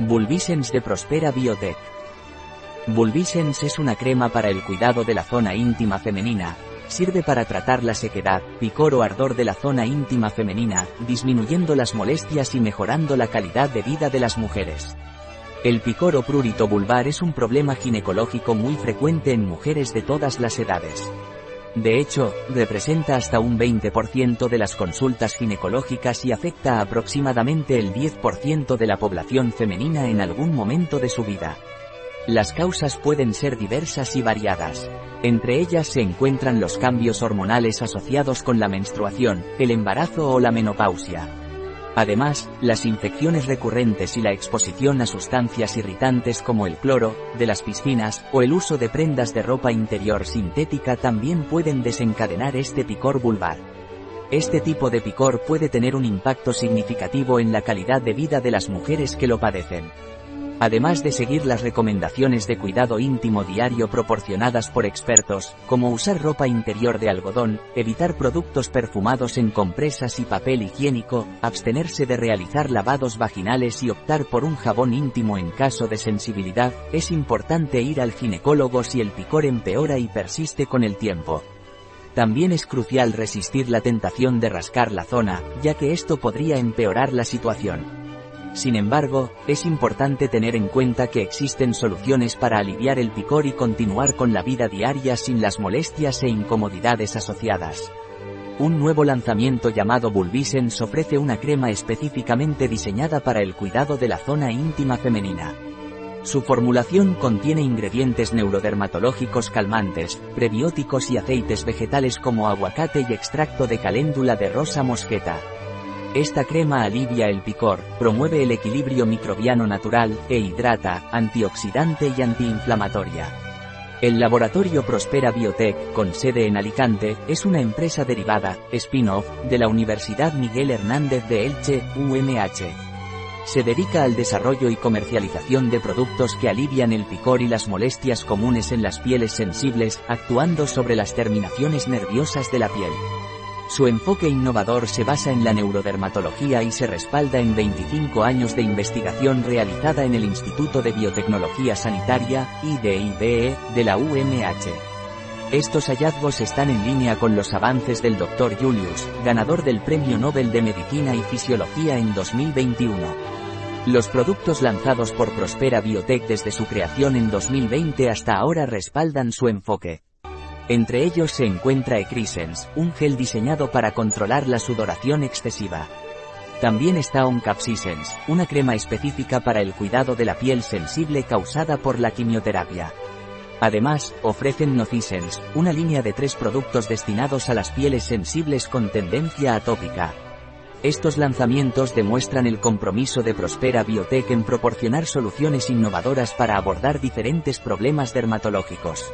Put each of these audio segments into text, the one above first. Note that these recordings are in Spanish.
Bulbisens de Prospera Biotech. Bulbisens es una crema para el cuidado de la zona íntima femenina. Sirve para tratar la sequedad, picor o ardor de la zona íntima femenina, disminuyendo las molestias y mejorando la calidad de vida de las mujeres. El picor o prurito vulvar es un problema ginecológico muy frecuente en mujeres de todas las edades. De hecho, representa hasta un 20% de las consultas ginecológicas y afecta aproximadamente el 10% de la población femenina en algún momento de su vida. Las causas pueden ser diversas y variadas. Entre ellas se encuentran los cambios hormonales asociados con la menstruación, el embarazo o la menopausia. Además, las infecciones recurrentes y la exposición a sustancias irritantes como el cloro, de las piscinas, o el uso de prendas de ropa interior sintética también pueden desencadenar este picor vulvar. Este tipo de picor puede tener un impacto significativo en la calidad de vida de las mujeres que lo padecen. Además de seguir las recomendaciones de cuidado íntimo diario proporcionadas por expertos, como usar ropa interior de algodón, evitar productos perfumados en compresas y papel higiénico, abstenerse de realizar lavados vaginales y optar por un jabón íntimo en caso de sensibilidad, es importante ir al ginecólogo si el picor empeora y persiste con el tiempo. También es crucial resistir la tentación de rascar la zona, ya que esto podría empeorar la situación. Sin embargo, es importante tener en cuenta que existen soluciones para aliviar el picor y continuar con la vida diaria sin las molestias e incomodidades asociadas. Un nuevo lanzamiento llamado Bulbisens ofrece una crema específicamente diseñada para el cuidado de la zona íntima femenina. Su formulación contiene ingredientes neurodermatológicos calmantes, prebióticos y aceites vegetales como aguacate y extracto de caléndula de rosa mosqueta. Esta crema alivia el picor, promueve el equilibrio microbiano natural, e hidrata, antioxidante y antiinflamatoria. El laboratorio Prospera Biotech, con sede en Alicante, es una empresa derivada, spin-off, de la Universidad Miguel Hernández de Elche, UMH. Se dedica al desarrollo y comercialización de productos que alivian el picor y las molestias comunes en las pieles sensibles, actuando sobre las terminaciones nerviosas de la piel. Su enfoque innovador se basa en la neurodermatología y se respalda en 25 años de investigación realizada en el Instituto de Biotecnología Sanitaria, IDIBE, de la UMH. Estos hallazgos están en línea con los avances del Dr. Julius, ganador del Premio Nobel de Medicina y Fisiología en 2021. Los productos lanzados por Prospera Biotech desde su creación en 2020 hasta ahora respaldan su enfoque. Entre ellos se encuentra Ecrisens, un gel diseñado para controlar la sudoración excesiva. También está Oncapsisens, una crema específica para el cuidado de la piel sensible causada por la quimioterapia. Además, ofrecen Nocisens, una línea de tres productos destinados a las pieles sensibles con tendencia atópica. Estos lanzamientos demuestran el compromiso de Prospera Biotech en proporcionar soluciones innovadoras para abordar diferentes problemas dermatológicos.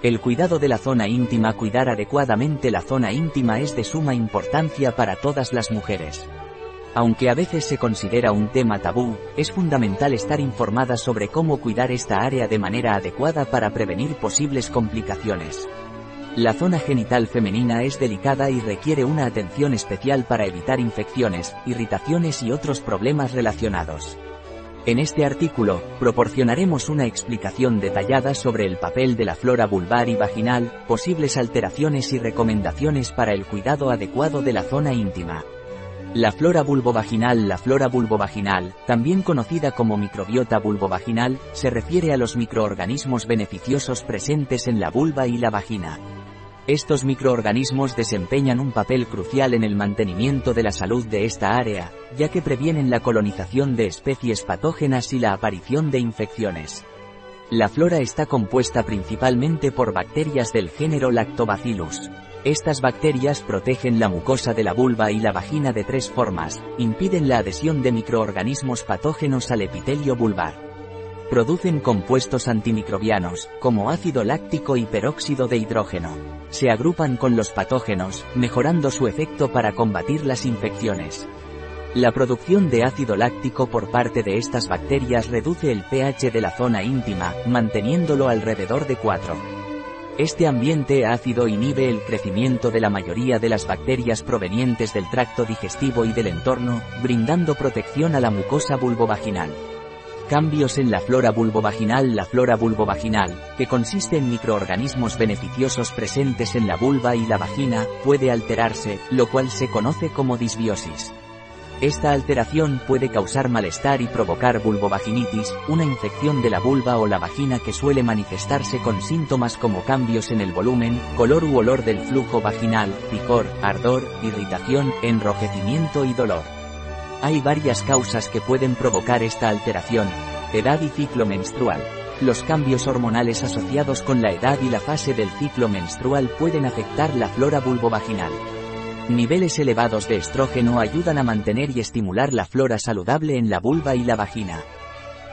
El cuidado de la zona íntima Cuidar adecuadamente la zona íntima es de suma importancia para todas las mujeres. Aunque a veces se considera un tema tabú, es fundamental estar informada sobre cómo cuidar esta área de manera adecuada para prevenir posibles complicaciones. La zona genital femenina es delicada y requiere una atención especial para evitar infecciones, irritaciones y otros problemas relacionados. En este artículo, proporcionaremos una explicación detallada sobre el papel de la flora vulvar y vaginal, posibles alteraciones y recomendaciones para el cuidado adecuado de la zona íntima. La flora vulvovaginal La flora vulvovaginal, también conocida como microbiota vulvovaginal, se refiere a los microorganismos beneficiosos presentes en la vulva y la vagina. Estos microorganismos desempeñan un papel crucial en el mantenimiento de la salud de esta área, ya que previenen la colonización de especies patógenas y la aparición de infecciones. La flora está compuesta principalmente por bacterias del género Lactobacillus. Estas bacterias protegen la mucosa de la vulva y la vagina de tres formas, impiden la adhesión de microorganismos patógenos al epitelio vulvar Producen compuestos antimicrobianos, como ácido láctico y peróxido de hidrógeno. Se agrupan con los patógenos, mejorando su efecto para combatir las infecciones. La producción de ácido láctico por parte de estas bacterias reduce el pH de la zona íntima, manteniéndolo alrededor de 4. Este ambiente ácido inhibe el crecimiento de la mayoría de las bacterias provenientes del tracto digestivo y del entorno, brindando protección a la mucosa vulvovaginal. Cambios en la flora vulvovaginal La flora vulvovaginal, que consiste en microorganismos beneficiosos presentes en la vulva y la vagina, puede alterarse, lo cual se conoce como disbiosis. Esta alteración puede causar malestar y provocar vulvovaginitis, una infección de la vulva o la vagina que suele manifestarse con síntomas como cambios en el volumen, color u olor del flujo vaginal, picor, ardor, irritación, enrojecimiento y dolor. Hay varias causas que pueden provocar esta alteración. Edad y ciclo menstrual. Los cambios hormonales asociados con la edad y la fase del ciclo menstrual pueden afectar la flora vulvovaginal. Niveles elevados de estrógeno ayudan a mantener y estimular la flora saludable en la vulva y la vagina.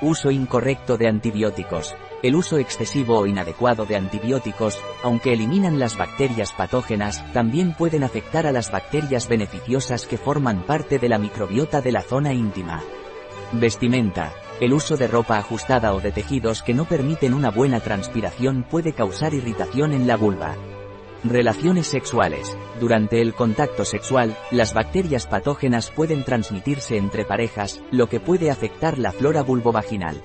Uso incorrecto de antibióticos. El uso excesivo o inadecuado de antibióticos, aunque eliminan las bacterias patógenas, también pueden afectar a las bacterias beneficiosas que forman parte de la microbiota de la zona íntima. Vestimenta. El uso de ropa ajustada o de tejidos que no permiten una buena transpiración puede causar irritación en la vulva. Relaciones sexuales. Durante el contacto sexual, las bacterias patógenas pueden transmitirse entre parejas, lo que puede afectar la flora vulvovaginal.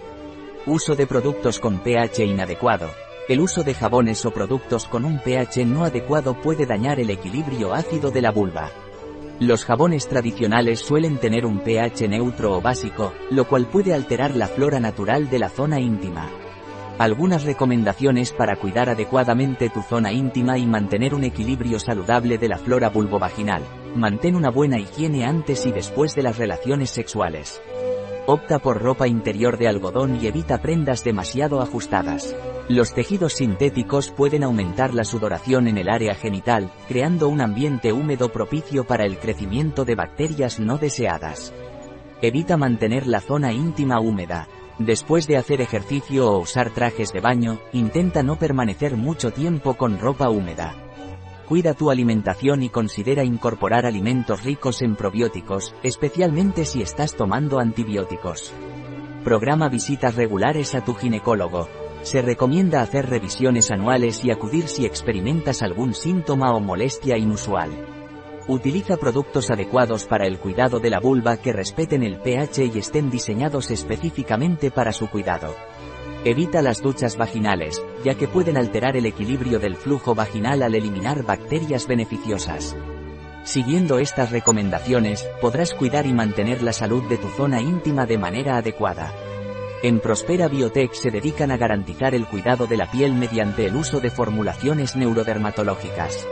Uso de productos con pH inadecuado. El uso de jabones o productos con un pH no adecuado puede dañar el equilibrio ácido de la vulva. Los jabones tradicionales suelen tener un pH neutro o básico, lo cual puede alterar la flora natural de la zona íntima. Algunas recomendaciones para cuidar adecuadamente tu zona íntima y mantener un equilibrio saludable de la flora vulvovaginal. Mantén una buena higiene antes y después de las relaciones sexuales. Opta por ropa interior de algodón y evita prendas demasiado ajustadas. Los tejidos sintéticos pueden aumentar la sudoración en el área genital, creando un ambiente húmedo propicio para el crecimiento de bacterias no deseadas. Evita mantener la zona íntima húmeda. Después de hacer ejercicio o usar trajes de baño, intenta no permanecer mucho tiempo con ropa húmeda. Cuida tu alimentación y considera incorporar alimentos ricos en probióticos, especialmente si estás tomando antibióticos. Programa visitas regulares a tu ginecólogo. Se recomienda hacer revisiones anuales y acudir si experimentas algún síntoma o molestia inusual. Utiliza productos adecuados para el cuidado de la vulva que respeten el pH y estén diseñados específicamente para su cuidado. Evita las duchas vaginales, ya que pueden alterar el equilibrio del flujo vaginal al eliminar bacterias beneficiosas. Siguiendo estas recomendaciones, podrás cuidar y mantener la salud de tu zona íntima de manera adecuada. En Prospera Biotech se dedican a garantizar el cuidado de la piel mediante el uso de formulaciones neurodermatológicas.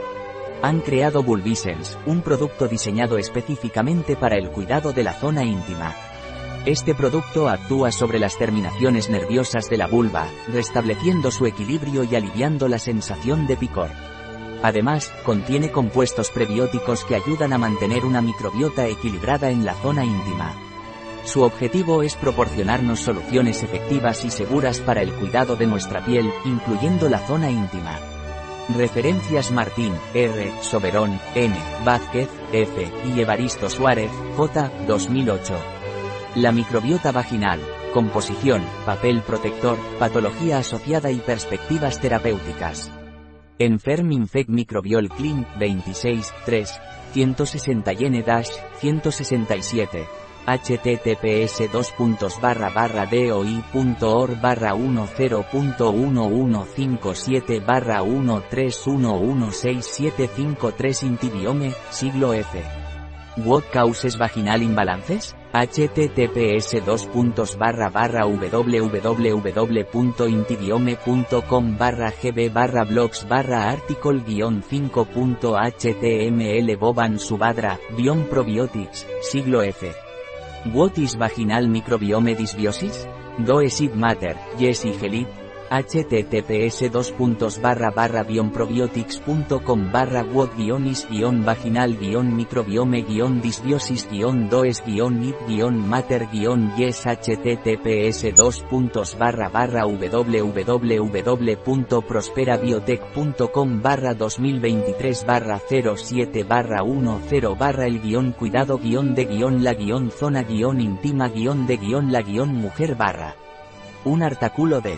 Han creado Bulbisens, un producto diseñado específicamente para el cuidado de la zona íntima. Este producto actúa sobre las terminaciones nerviosas de la vulva, restableciendo su equilibrio y aliviando la sensación de picor. Además, contiene compuestos prebióticos que ayudan a mantener una microbiota equilibrada en la zona íntima. Su objetivo es proporcionarnos soluciones efectivas y seguras para el cuidado de nuestra piel, incluyendo la zona íntima. Referencias Martín, R, Soberón, N, Vázquez, F, y Evaristo Suárez, J, 2008. La microbiota vaginal, composición, papel protector, patología asociada y perspectivas terapéuticas. Enferm Infect Microbiol Clean, 26, 3, 160 167 https barra 10.1157 barra 13116753 Intibiome, siglo F. What causes vaginal imbalances? https www.intibiome.com gb barra blogs barra article guion 5.html Boban Subadra, Bion Probiotics, siglo F. What is vaginal microbiome dysbiosis? Does it matter, yes y https dos puntos barra barra bionprobiotics.com barra guionis guion vaginal microbiome disbiosis does it guion yes https dos puntos barra barra www.prosperabiotech.com barra 2023 barra 07 barra 10 barra el guion cuidado guion de guion la guion zona guion íntima guion de guion la guion mujer barra. Un artículo de